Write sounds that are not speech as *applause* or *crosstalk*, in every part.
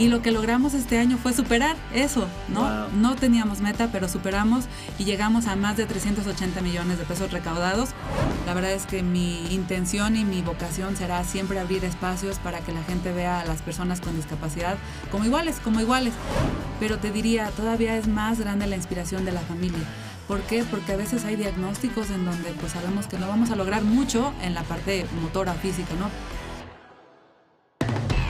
Y lo que logramos este año fue superar eso, ¿no? No teníamos meta, pero superamos y llegamos a más de 380 millones de pesos recaudados. La verdad es que mi intención y mi vocación será siempre abrir espacios para que la gente vea a las personas con discapacidad como iguales, como iguales. Pero te diría, todavía es más grande la inspiración de la familia. ¿Por qué? Porque a veces hay diagnósticos en donde pues sabemos que no vamos a lograr mucho en la parte motora física, ¿no?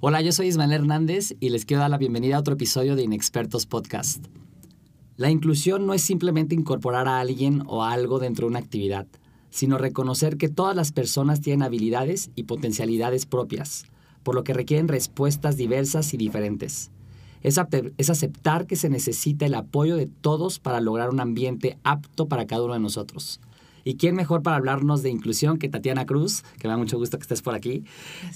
Hola, yo soy Ismael Hernández y les quiero dar la bienvenida a otro episodio de Inexpertos Podcast. La inclusión no es simplemente incorporar a alguien o algo dentro de una actividad, sino reconocer que todas las personas tienen habilidades y potencialidades propias, por lo que requieren respuestas diversas y diferentes. Es, es aceptar que se necesita el apoyo de todos para lograr un ambiente apto para cada uno de nosotros. ¿Y quién mejor para hablarnos de inclusión que Tatiana Cruz, que me da mucho gusto que estés por aquí,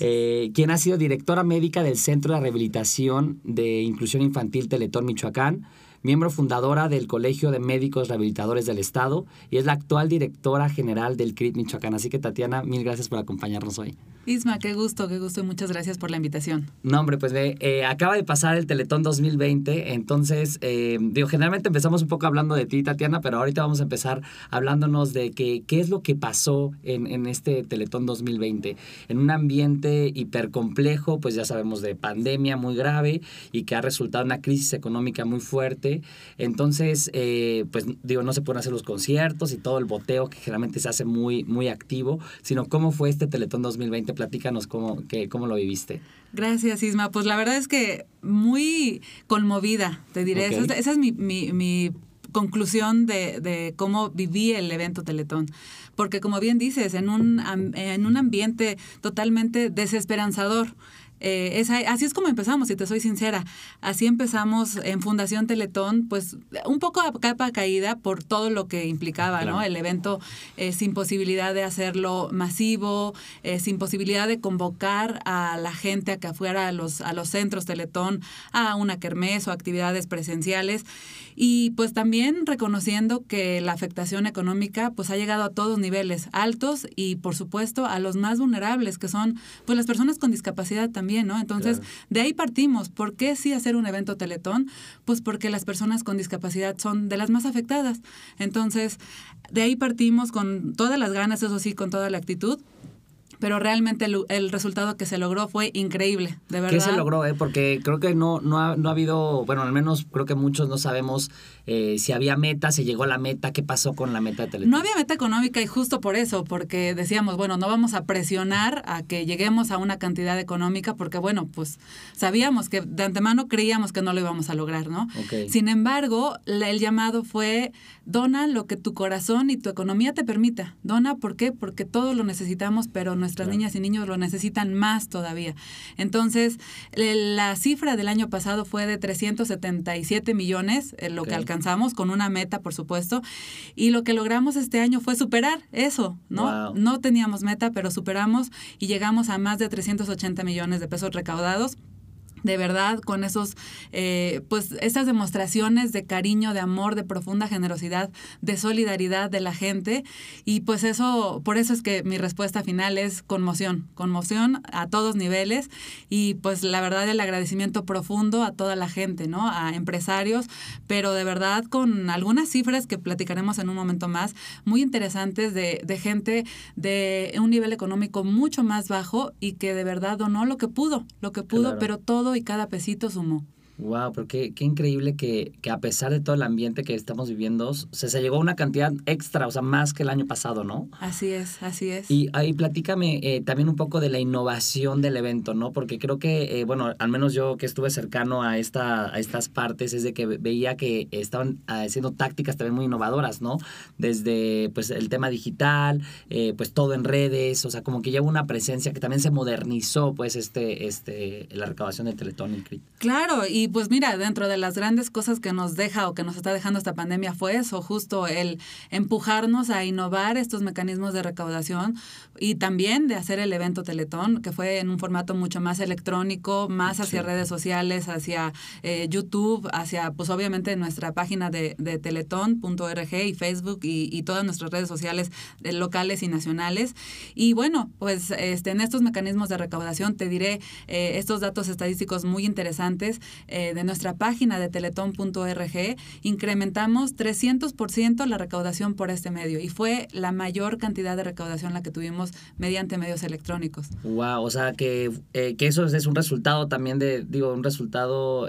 eh, quien ha sido directora médica del Centro de Rehabilitación de Inclusión Infantil Teletón Michoacán, miembro fundadora del Colegio de Médicos Rehabilitadores del Estado y es la actual directora general del CRIT Michoacán. Así que Tatiana, mil gracias por acompañarnos hoy. Isma, qué gusto, qué gusto y muchas gracias por la invitación. No, hombre, pues eh, acaba de pasar el Teletón 2020, entonces, eh, digo, generalmente empezamos un poco hablando de ti, Tatiana, pero ahorita vamos a empezar hablándonos de que, qué es lo que pasó en, en este Teletón 2020, en un ambiente hipercomplejo, pues ya sabemos de pandemia muy grave y que ha resultado una crisis económica muy fuerte. Entonces, eh, pues digo, no se pueden hacer los conciertos y todo el boteo que generalmente se hace muy, muy activo, sino cómo fue este Teletón 2020 platícanos cómo, que, cómo lo viviste. Gracias, Isma. Pues la verdad es que muy conmovida, te diré. Esa, es mi, conclusión de, cómo viví el evento Teletón. Porque como bien dices, en un, en un ambiente totalmente desesperanzador, eh, es, así es como empezamos, si te soy sincera. Así empezamos en Fundación Teletón, pues un poco a capa caída por todo lo que implicaba, ¿no? El evento eh, sin posibilidad de hacerlo masivo, eh, sin posibilidad de convocar a la gente a que fuera a los, a los centros Teletón, a una kermés o actividades presenciales. Y pues también reconociendo que la afectación económica pues ha llegado a todos niveles, altos y por supuesto a los más vulnerables, que son pues las personas con discapacidad también ¿no? Entonces, de ahí partimos. ¿Por qué sí hacer un evento Teletón? Pues porque las personas con discapacidad son de las más afectadas. Entonces, de ahí partimos con todas las ganas, eso sí, con toda la actitud pero realmente el, resultado que se logró fue increíble, de verdad. ¿Qué se logró? Eh? Porque creo que no, no, ha, no ha habido, bueno, al menos creo que muchos no sabemos eh, si había meta, si llegó a la meta, qué pasó con la meta de Teletón. No había meta económica y justo por eso, porque decíamos, bueno, no vamos a presionar a que lleguemos a una cantidad económica, porque bueno, pues sabíamos que de antemano creíamos que no lo íbamos a lograr, ¿no? Sin embargo, el llamado fue, dona lo que tu corazón y tu economía te permita. Dona, ¿por qué? Porque todos lo necesitamos, pero no nuestras niñas y niños lo necesitan más todavía. Entonces, la cifra del año pasado fue de 377 millones, eh, lo que alcanzamos, con una meta, por supuesto, y lo que logramos este año fue superar eso, ¿no? No teníamos meta, pero superamos y llegamos a más de 380 millones de pesos recaudados de verdad con esos eh, pues esas demostraciones de cariño de amor de profunda generosidad de solidaridad de la gente. Y pues eso por eso es que mi respuesta final es conmoción conmoción a todos niveles. Y pues la verdad el agradecimiento profundo a toda la gente no a empresarios pero de verdad con algunas cifras que platicaremos en un momento más muy interesantes de, de gente de un nivel económico mucho más bajo y que de verdad donó lo que pudo lo que pudo pero todo y cada pesito sumó. Wow, pero qué, increíble que, a pesar de todo el ambiente que estamos viviendo, se, se llegó a una cantidad extra, o sea, más que el año pasado, ¿no? Así es, así es. Y ahí platícame eh, también un poco de la innovación del evento, ¿no? Porque creo que, eh, bueno, al menos yo que estuve cercano a, esta, a estas partes, es de que veía que estaban haciendo tácticas también muy innovadoras, ¿no? Desde, pues, el tema digital, eh, pues, todo en redes, o sea, como que lleva una presencia que también se modernizó, pues, este, este, la recaudación del Teletón. Claro, y Y pues mira, dentro de las grandes cosas que nos deja o que nos está dejando esta pandemia fue eso, justo el empujarnos a innovar estos mecanismos de recaudación y también de hacer el evento Teletón, que fue en un formato mucho más electrónico, más hacia redes sociales, hacia eh, YouTube, hacia pues obviamente nuestra página de, de teletón.org y Facebook y, todas nuestras redes sociales eh, locales y nacionales. Y bueno, pues este, en estos mecanismos de recaudación te diré eh, estos datos estadísticos muy interesantes eh, de nuestra página de teletón.org. Incrementamos 300% la recaudación por este medio y fue la mayor cantidad de recaudación la que tuvimos mediante medios electrónicos. Wow, o sea que, eh, que eso es un resultado también de, digo, un resultado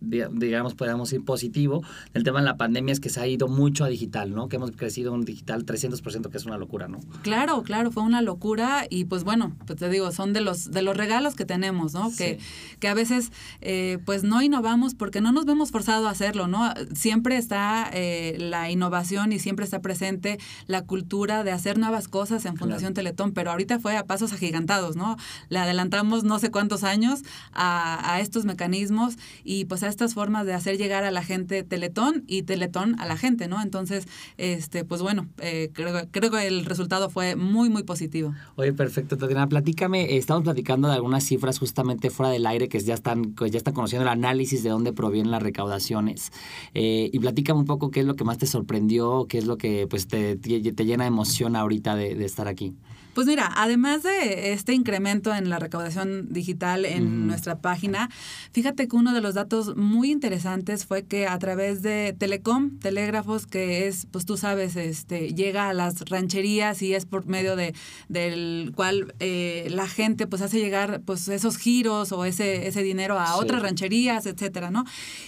digamos, podemos ir positivo. El tema de la pandemia es que se ha ido mucho a digital, ¿no? Que hemos crecido en digital 300%, que es una locura, ¿no? Claro, claro, fue una locura y pues bueno, pues te digo, son de los, de los regalos que tenemos, ¿no? Que, que a veces eh, pues no innovamos porque no nos vemos forzados a hacerlo, ¿no? Siempre está eh, la innovación y siempre está presente la cultura de hacer nuevas cosas en Fundación Teletón, pero ahorita fue a pasos agigantados, ¿no? Le adelantamos no sé cuántos años a, a estos mecanismos y pues estas formas de hacer llegar a la gente Teletón y Teletón a la gente, ¿no? Entonces, este, pues bueno, eh, creo, creo que el resultado fue muy, muy positivo. Oye, perfecto, Tatiana, platícame, estamos platicando de algunas cifras justamente fuera del aire que ya están, ya están conociendo el análisis de dónde provienen las recaudaciones. Eh, y platícame un poco qué es lo que más te sorprendió, qué es lo que pues te, te llena de emoción ahorita de, de estar aquí. Pues mira, además de este incremento en la recaudación digital en nuestra página, fíjate que uno de los datos muy interesantes fue que a través de Telecom, Telégrafos, que es, pues tú sabes, este, llega a las rancherías y es por medio de, del cual eh, la gente pues hace llegar pues esos giros o ese, ese dinero a otras rancherías, etcétera, ¿no?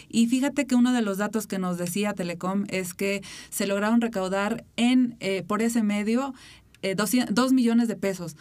Y fíjate que uno de los datos que nos decía Telecom es que se lograron recaudar en, eh, por ese medio eh, dos, millones de pesos.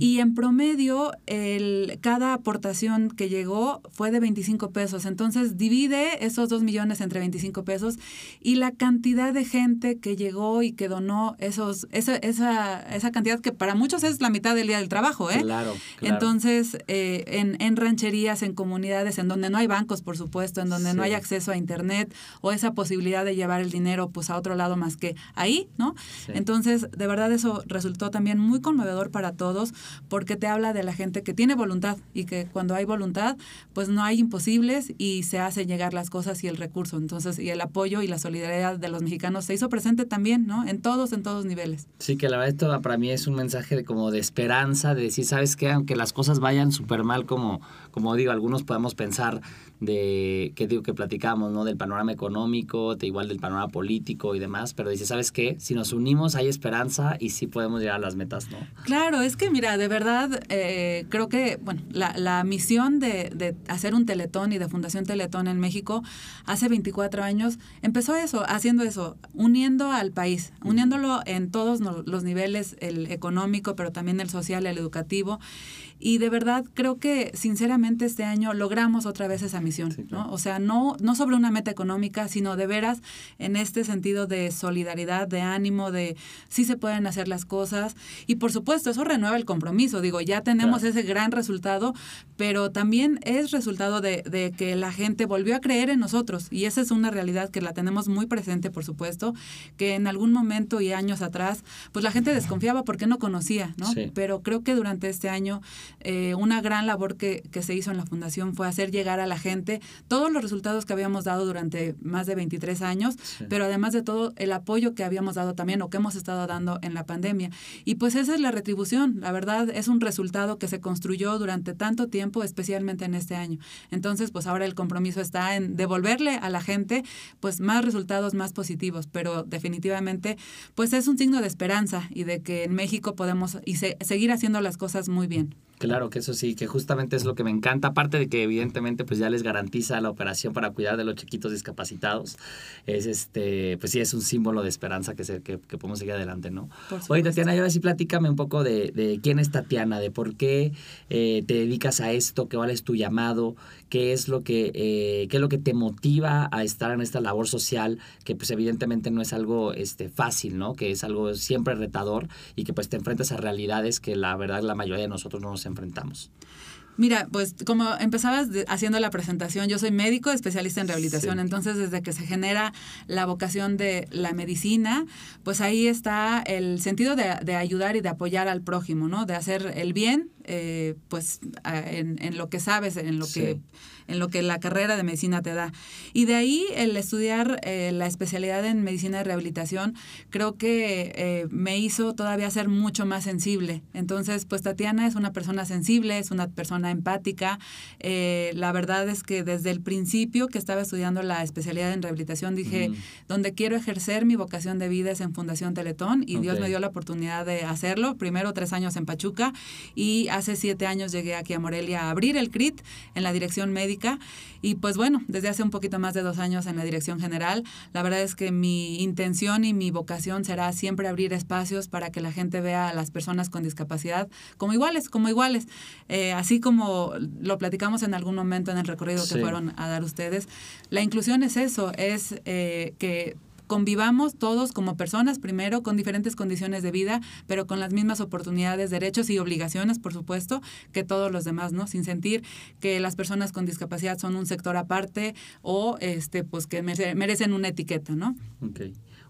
Y en promedio, el, cada aportación que llegó fue de 25 pesos. Entonces, divide esos dos millones entre 25 pesos y la cantidad de gente que llegó y que donó esos, esa, esa, esa cantidad que para muchos es la mitad del día del trabajo. ¿eh? Claro, Entonces, eh, en, en, rancherías, en comunidades en donde no hay bancos, por supuesto, en donde no hay acceso a Internet o esa posibilidad de llevar el dinero pues a otro lado más que ahí, ¿no? Entonces, de verdad eso resultó también muy conmovedor para todos porque te habla de la gente que tiene voluntad y que cuando hay voluntad, pues no hay imposibles y se hace llegar las cosas y el recurso. Entonces, y el apoyo y la solidaridad de los mexicanos se hizo presente también, ¿no? En todos, en todos niveles. Sí, que la verdad esto para mí es un mensaje de, como de esperanza, de decir, ¿sabes qué? Aunque las cosas vayan súper mal, como, como digo, algunos podemos pensar de, ¿qué digo que platicamos, ¿no? Del panorama económico, de igual del panorama político y demás, pero dice, ¿sabes qué? Si nos unimos hay esperanza y sí podemos llegar a las metas, ¿no? Claro, es que mira, de verdad, eh, creo que, bueno, la, la misión de, de, hacer un teletón y de Fundación Teletón en México hace 24 años empezó eso, haciendo eso, uniendo al país, uniéndolo en todos los niveles, el económico, pero también el social, el educativo. Y de verdad creo que sinceramente este año logramos otra vez esa misión, ¿no? O sea, no, no sobre una meta económica, sino de veras en este sentido de solidaridad, de ánimo, de sí se pueden hacer las cosas. Y por supuesto, eso renueva el compromiso. Digo, ya tenemos ese gran resultado, pero también es resultado de, de, que la gente volvió a creer en nosotros. Y esa es una realidad que la tenemos muy presente, por supuesto, que en algún momento y años atrás, pues la gente desconfiaba porque no conocía, ¿no? Pero creo que durante este año eh, una gran labor que, que, se hizo en la fundación fue hacer llegar a la gente todos los resultados que habíamos dado durante más de 23 años, pero además de todo el apoyo que habíamos dado también o que hemos estado dando en la pandemia. Y pues esa es la retribución, la verdad es un resultado que se construyó durante tanto tiempo, especialmente en este año. Entonces, pues ahora el compromiso está en devolverle a la gente pues más resultados más positivos, pero definitivamente pues es un signo de esperanza y de que en México podemos y seguir haciendo las cosas muy bien. Claro que eso sí, que justamente es lo que me encanta, aparte de que evidentemente pues ya les garantiza la operación para cuidar de los chiquitos discapacitados, es este, pues sí es un símbolo de esperanza que, se, que, podemos seguir adelante, ¿no? Oye Tatiana, y ahora sí platícame un poco de, de quién es Tatiana, de por qué eh, te dedicas a esto, qué vale es tu llamado, qué es lo que, eh, qué es lo que te motiva a estar en esta labor social, que pues evidentemente no es algo este, fácil, ¿no? Que es algo siempre retador y que pues te enfrentas a realidades que la verdad la mayoría de nosotros no nos enfrentamos. Mira, pues como empezabas haciendo la presentación, yo soy médico especialista en rehabilitación, entonces desde que se genera la vocación de la medicina, pues ahí está el sentido de, de ayudar y de apoyar al prójimo, ¿no? De hacer el bien eh, pues en, en, lo que sabes, en lo que en lo que la carrera de medicina te da. Y de ahí el estudiar eh, la especialidad en medicina de rehabilitación creo que eh, me hizo todavía ser mucho más sensible. Entonces, pues Tatiana es una persona sensible, es una persona empática. la verdad es que desde el principio que estaba estudiando la especialidad en rehabilitación dije, donde quiero ejercer mi vocación de vida es en Fundación Teletón y Dios me dio la oportunidad de hacerlo. Primero tres años en Pachuca y hace siete años llegué aquí a Morelia a abrir el CRIT en la dirección médica y pues bueno, desde hace un poquito más de dos años en la dirección general. La verdad es que mi intención y mi vocación será siempre abrir espacios para que la gente vea a las personas con discapacidad como iguales, como iguales. Eh, así como lo platicamos en algún momento en el recorrido que fueron a dar ustedes, la inclusión es eso, es eh, que convivamos todos como personas, primero, con diferentes condiciones de vida, pero con las mismas oportunidades, derechos y obligaciones, por supuesto, que todos los demás, ¿no? Sin sentir que las personas con discapacidad son un sector aparte o este, pues que merecen una etiqueta, ¿no? Ok.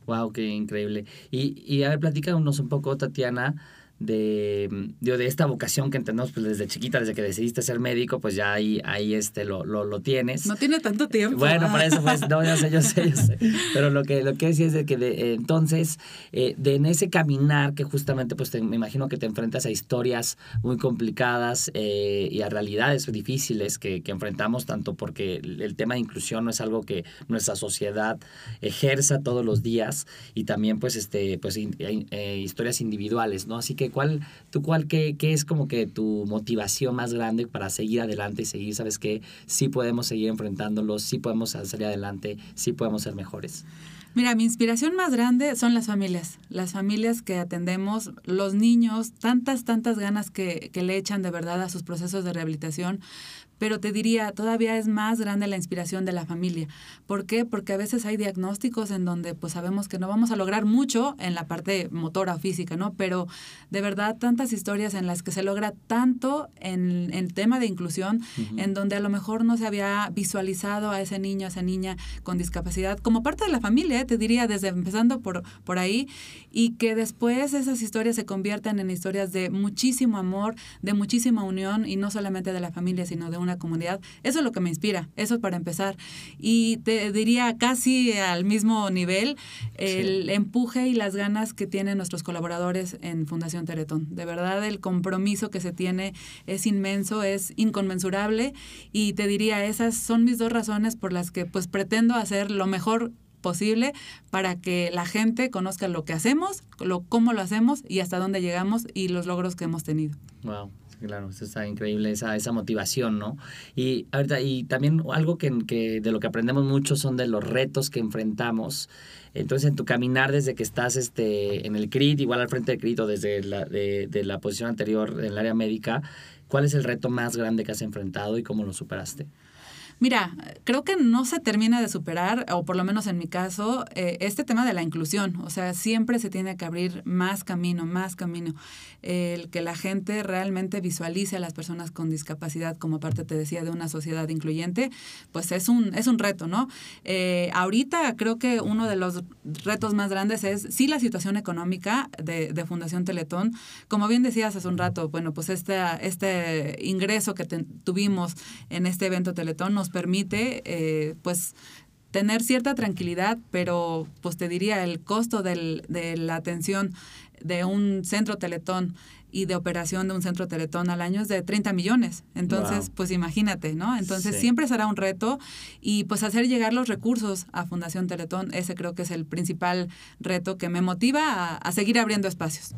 Wow, qué increíble. Y, y a ver, platícanos un poco, Tatiana, de, de, esta vocación que entendemos pues, desde chiquita, desde que decidiste ser médico, pues ya ahí, ahí este, lo, lo, lo tienes. No tiene tanto tiempo. Bueno, por eso pues, no, yo sé, yo sé, yo sé. *laughs* Pero lo que, lo que decía es de que de, entonces, eh, de en ese caminar que justamente, pues me imagino que te enfrentas a historias muy complicadas eh, y a realidades difíciles que, que, enfrentamos, tanto porque el tema de inclusión no es algo que nuestra sociedad ejerza todos los días y también pues, este, pues eh, historias individuales, ¿no? Así que ¿cuál, tú cuál, qué, qué, es como que tu motivación más grande para seguir adelante y seguir, sabes que sí podemos seguir enfrentándolos, sí podemos salir adelante, sí podemos ser mejores? Mira, mi inspiración más grande son las familias, las familias que atendemos, los niños, tantas, tantas ganas que, que le echan de verdad a sus procesos de rehabilitación, pero te diría, todavía es más grande la inspiración de la familia. ¿Por qué? Porque a veces hay diagnósticos en donde pues sabemos que no vamos a lograr mucho en la parte motora o física, ¿no? Pero de verdad tantas historias en las que se logra tanto en el tema de inclusión, en donde a lo mejor no se había visualizado a ese niño, a esa niña con discapacidad como parte de la familia, ¿eh? te diría, desde empezando por, por ahí, y que después esas historias se conviertan en historias de muchísimo amor, de muchísima unión, y no solamente de la familia, sino de una comunidad. Eso es lo que me inspira, eso es para empezar. Y te diría casi al mismo nivel el empuje y las ganas que tienen nuestros colaboradores en Fundación Teletón. De verdad, el compromiso que se tiene es inmenso, es inconmensurable y te diría, esas son mis dos razones por las que pues pretendo hacer lo mejor posible para que la gente conozca lo que hacemos, lo, cómo lo hacemos y hasta dónde llegamos y los logros que hemos tenido. Wow. Claro, eso está increíble, esa, esa motivación, ¿no? Y ahorita, y también algo que, que, de lo que aprendemos mucho son de los retos que enfrentamos. Entonces, en tu caminar desde que estás este, en el CRIT, igual al frente del CRIT o desde la, de, de la posición anterior en el área médica, ¿cuál es el reto más grande que has enfrentado y cómo lo superaste? Mira, creo que no se termina de superar, o por lo menos en mi caso, eh, este tema de la inclusión. O sea, siempre se tiene que abrir más camino, más camino. El que la gente realmente visualice a las personas con discapacidad como parte, te decía, de una sociedad incluyente, pues es un, es un reto, ¿no? Eh, ahorita creo que uno de los retos más grandes es, sí, la situación económica de, Fundación Teletón. Como bien decías hace un rato, bueno, pues este, este ingreso que tuvimos en este evento Teletón nos permite, eh, pues, tener cierta tranquilidad, pero pues te diría, el costo del, de la atención de un centro teletón y de operación de un centro teletón al año es de 30 millones. Entonces, pues imagínate, ¿no? Entonces siempre será un reto y pues hacer llegar los recursos a Fundación Teletón, ese creo que es el principal reto que me motiva a, seguir abriendo espacios.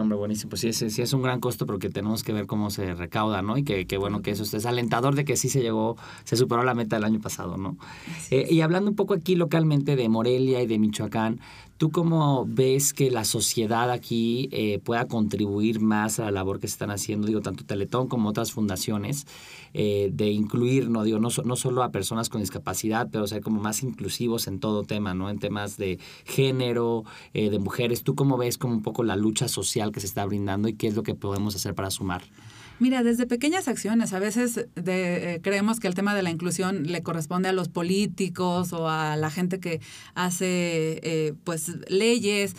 Hombre, buenísimo. Pues sí, sí, es un gran costo porque tenemos que ver cómo se recauda, ¿no? Y que, que bueno, que eso es alentador de que sí se llegó, se superó la meta del año pasado, ¿no? Eh, y hablando un poco aquí localmente de Morelia y de Michoacán, ¿Tú cómo ves que la sociedad aquí eh, pueda contribuir más a la labor que se están haciendo, digo, tanto Teletón como otras fundaciones, eh, de incluir, no digo, no, no solo a personas con discapacidad, pero ser como más inclusivos en todo tema, ¿no? En temas de género, eh, de mujeres. ¿Tú cómo ves como un poco la lucha social que se está brindando y qué es lo que podemos hacer para sumar? Mira, desde pequeñas acciones, a veces eh, creemos que el tema de la inclusión le corresponde a los políticos o a la gente que hace eh, pues leyes.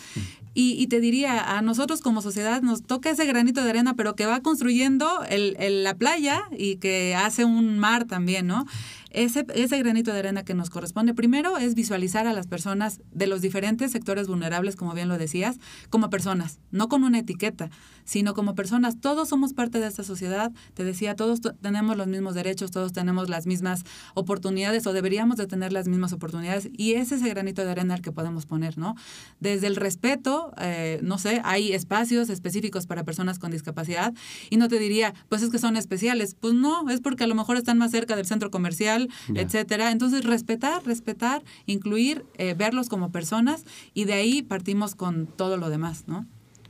Y, te diría, a nosotros como sociedad nos toca ese granito de arena, pero que va construyendo el, la playa y que hace un mar también, ¿no? Ese, ese granito de arena que nos corresponde primero es visualizar a las personas de los diferentes sectores vulnerables, como bien lo decías, como personas, no con una etiqueta, sino como personas. Todos somos parte de esta sociedad. Te decía, todos tenemos los mismos derechos, todos tenemos las mismas oportunidades o deberíamos de tener las mismas oportunidades y ese es ese granito de arena al que podemos poner, ¿no? Desde el respeto, eh, no sé, hay espacios específicos para personas con discapacidad y no te diría, pues es que son especiales. Pues no, es porque a lo mejor están más cerca del centro comercial etcétera. Entonces, respetar, respetar, incluir, eh, verlos como personas y de ahí partimos con todo lo demás, ¿no?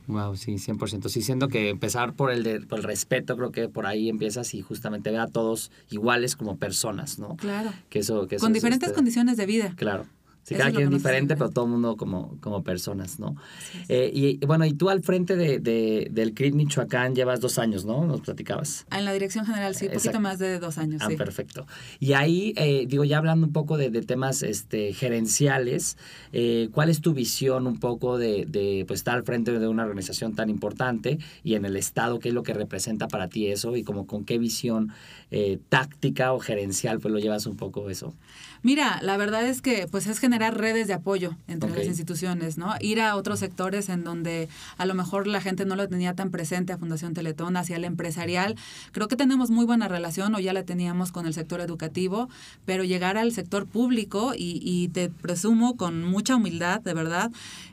Wow, sí, 100%. Sí, siento que empezar por el, de, por el respeto, creo que por ahí empiezas y justamente ver a todos iguales como personas, ¿no? Claro. Que eso, que Con diferentes este condiciones de vida. Claro. Sí, cada quien es diferente, pero todo el mundo como, como personas, ¿no? Eh, y bueno, y tú al frente de, del CRIT Michoacán llevas dos años, ¿no? Nos platicabas. En la dirección general, sí, un poquito más de dos años. Ah, perfecto. Y ahí, eh, digo, ya hablando un poco de, temas este, gerenciales, eh, ¿cuál es tu visión un poco de, de pues, estar al frente de una organización tan importante y en el Estado, qué es lo que representa para ti eso y como con qué visión táctica o gerencial pues lo llevas un poco eso? Mira, la verdad es que pues es generar redes de apoyo entre las instituciones, ¿no? Ir a otros sectores en donde a lo mejor la gente no lo tenía tan presente a Fundación Teletón, hacia el empresarial. Creo que tenemos muy buena relación o ya la teníamos con el sector educativo, pero llegar al sector público y, y te presumo con mucha humildad, de verdad,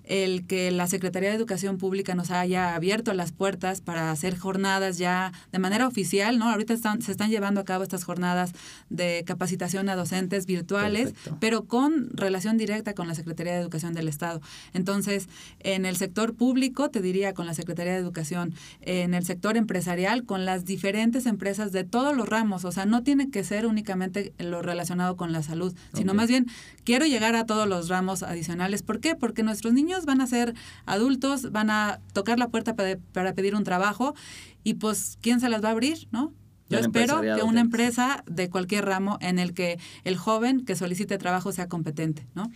el que la Secretaría de Educación Pública nos haya abierto las puertas para hacer jornadas ya de manera oficial, ¿no? Ahorita están, se están llevando a cabo estas jornadas de capacitación a docentes virtuales, pero con relación directa con la Secretaría de Educación del Estado. Entonces, en el sector público, te diría con la Secretaría de Educación, en el sector empresarial, con las diferentes empresas de todos los ramos, o sea, no tiene que ser únicamente lo relacionado con la salud, sino más bien quiero llegar a todos los ramos adicionales. ¿Por qué? Porque nuestros niños van a ser adultos, van a tocar la puerta para, pedir un trabajo y pues, ¿quién se las va a abrir, no? Yo espero que una empresa de cualquier ramo en el que el joven que solicite trabajo sea competente, ¿no?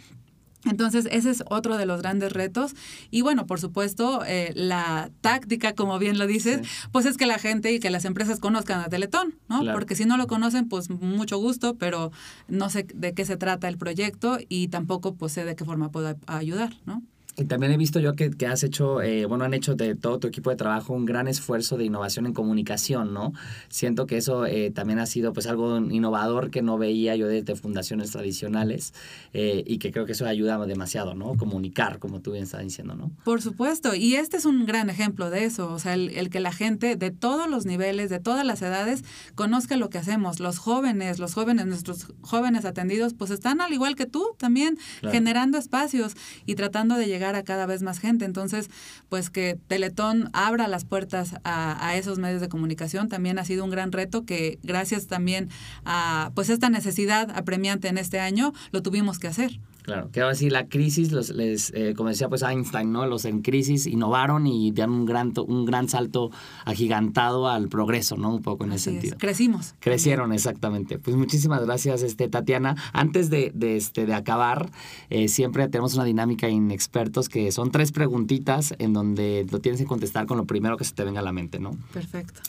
Entonces, ese es otro de los grandes retos. Y bueno, por supuesto, eh, la táctica, como bien lo dices, pues es que la gente y que las empresas conozcan a Teletón, ¿no? Porque si no lo conocen, pues mucho gusto, pero no sé de qué se trata el proyecto y tampoco pues sé de qué forma puedo ayudar, ¿no? Y también he visto yo que, que has hecho, eh, bueno, han hecho de todo tu equipo de trabajo un gran esfuerzo de innovación en comunicación, ¿no? Siento que eso eh, también ha sido pues algo innovador que no veía yo desde fundaciones tradicionales eh, y que creo que eso ayuda demasiado, ¿no? Comunicar, como tú bien estás diciendo, ¿no? Por supuesto, y este es un gran ejemplo de eso, o sea, el, que la gente de todos los niveles, de todas las edades, conozca lo que hacemos. Los jóvenes, los jóvenes, nuestros jóvenes atendidos, pues están al igual que tú también, generando espacios y tratando de llegar a cada vez más gente. Entonces, pues que Teletón abra las puertas a, a, esos medios de comunicación también ha sido un gran reto que gracias también a pues esta necesidad apremiante en este año lo tuvimos que hacer. Claro, que ahora sí la crisis, los, les, eh, como decía pues Einstein, ¿no? Los en crisis innovaron y dieron un gran, un gran salto agigantado al progreso, ¿no? Un poco en ese sentido. Crecimos. Crecieron, exactamente. Pues muchísimas gracias, este, Tatiana. Antes de, de, este, de acabar, eh, siempre tenemos una dinámica inexpertos que son tres preguntitas en donde lo tienes que contestar con lo primero que se te venga a la mente, ¿no? Perfecto.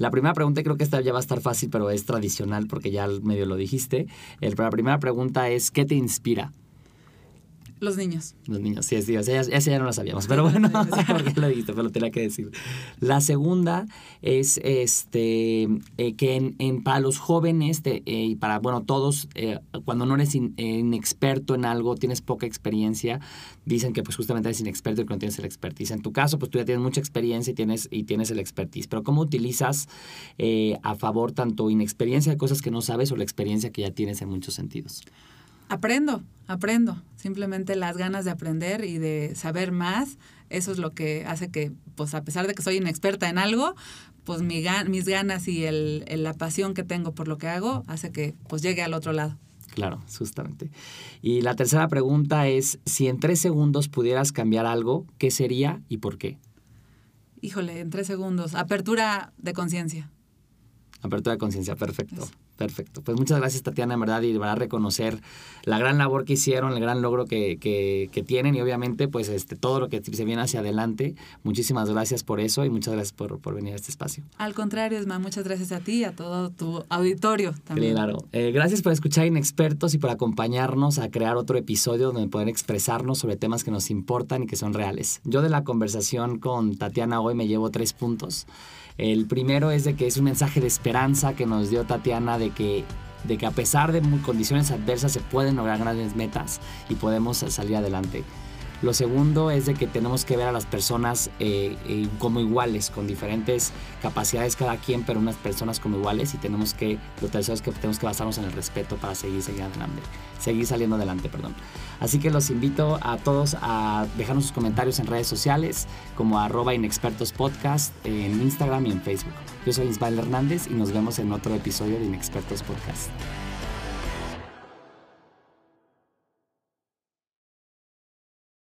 La primera pregunta, creo que esta ya va a estar fácil, pero es tradicional porque ya medio lo dijiste. El, la primera pregunta es, ¿qué te inspira? Los niños. Los niños, sí, sí, esa, ya no la sabíamos, pero bueno, *laughs* *laughs* porque lo dijiste, pero tenía que decir. La segunda es este eh, que en, para los jóvenes eh, y para, bueno, todos, eh, cuando no eres inexperto en algo, tienes poca experiencia, dicen que pues justamente eres inexperto y que no tienes el expertise. En tu caso, pues tú ya tienes mucha experiencia y tienes, y tienes el expertise, pero ¿cómo utilizas a favor tanto inexperiencia de cosas que no sabes o la experiencia que ya tienes en muchos sentidos? Aprendo, aprendo. Simplemente las ganas de aprender y de saber más, eso es lo que hace que, pues a pesar de que soy inexperta en algo, pues mi, mis ganas y el, la pasión que tengo por lo que hago hace que pues llegue al otro lado. Claro, justamente. Y la tercera pregunta es, si en tres segundos pudieras cambiar algo, ¿qué sería y por qué? Híjole, en tres segundos. Apertura de conciencia. Apertura de conciencia, perfecto. Perfecto. Pues muchas gracias, Tatiana, en verdad, y a reconocer la gran labor que hicieron, el gran logro que, que, tienen y obviamente, pues este, todo lo que se viene hacia adelante. Muchísimas gracias por eso y muchas gracias por, por venir a este espacio. Al contrario, Esma, muchas gracias a ti y a todo tu auditorio también. Claro. Eh, gracias por escuchar Inexpertos y por acompañarnos a crear otro episodio donde poder expresarnos sobre temas que nos importan y que son reales. Yo de la conversación con Tatiana hoy me llevo tres puntos. El primero es de que es un mensaje de esperanza que nos dio Tatiana de que, de que a pesar de condiciones adversas se pueden lograr grandes metas y podemos salir adelante. Lo segundo es de que tenemos que ver a las personas eh, eh, como iguales, con diferentes capacidades cada quien, pero unas personas como iguales y tenemos que, lo tercero es que tenemos que basarnos en el respeto para seguir, seguir adelante, seguir saliendo adelante, perdón. Así que los invito a todos a dejarnos sus comentarios en redes sociales como arroba inexpertospodcast en Instagram y en Facebook. Yo soy Ismael Hernández y nos vemos en otro episodio de Inexpertos Podcast.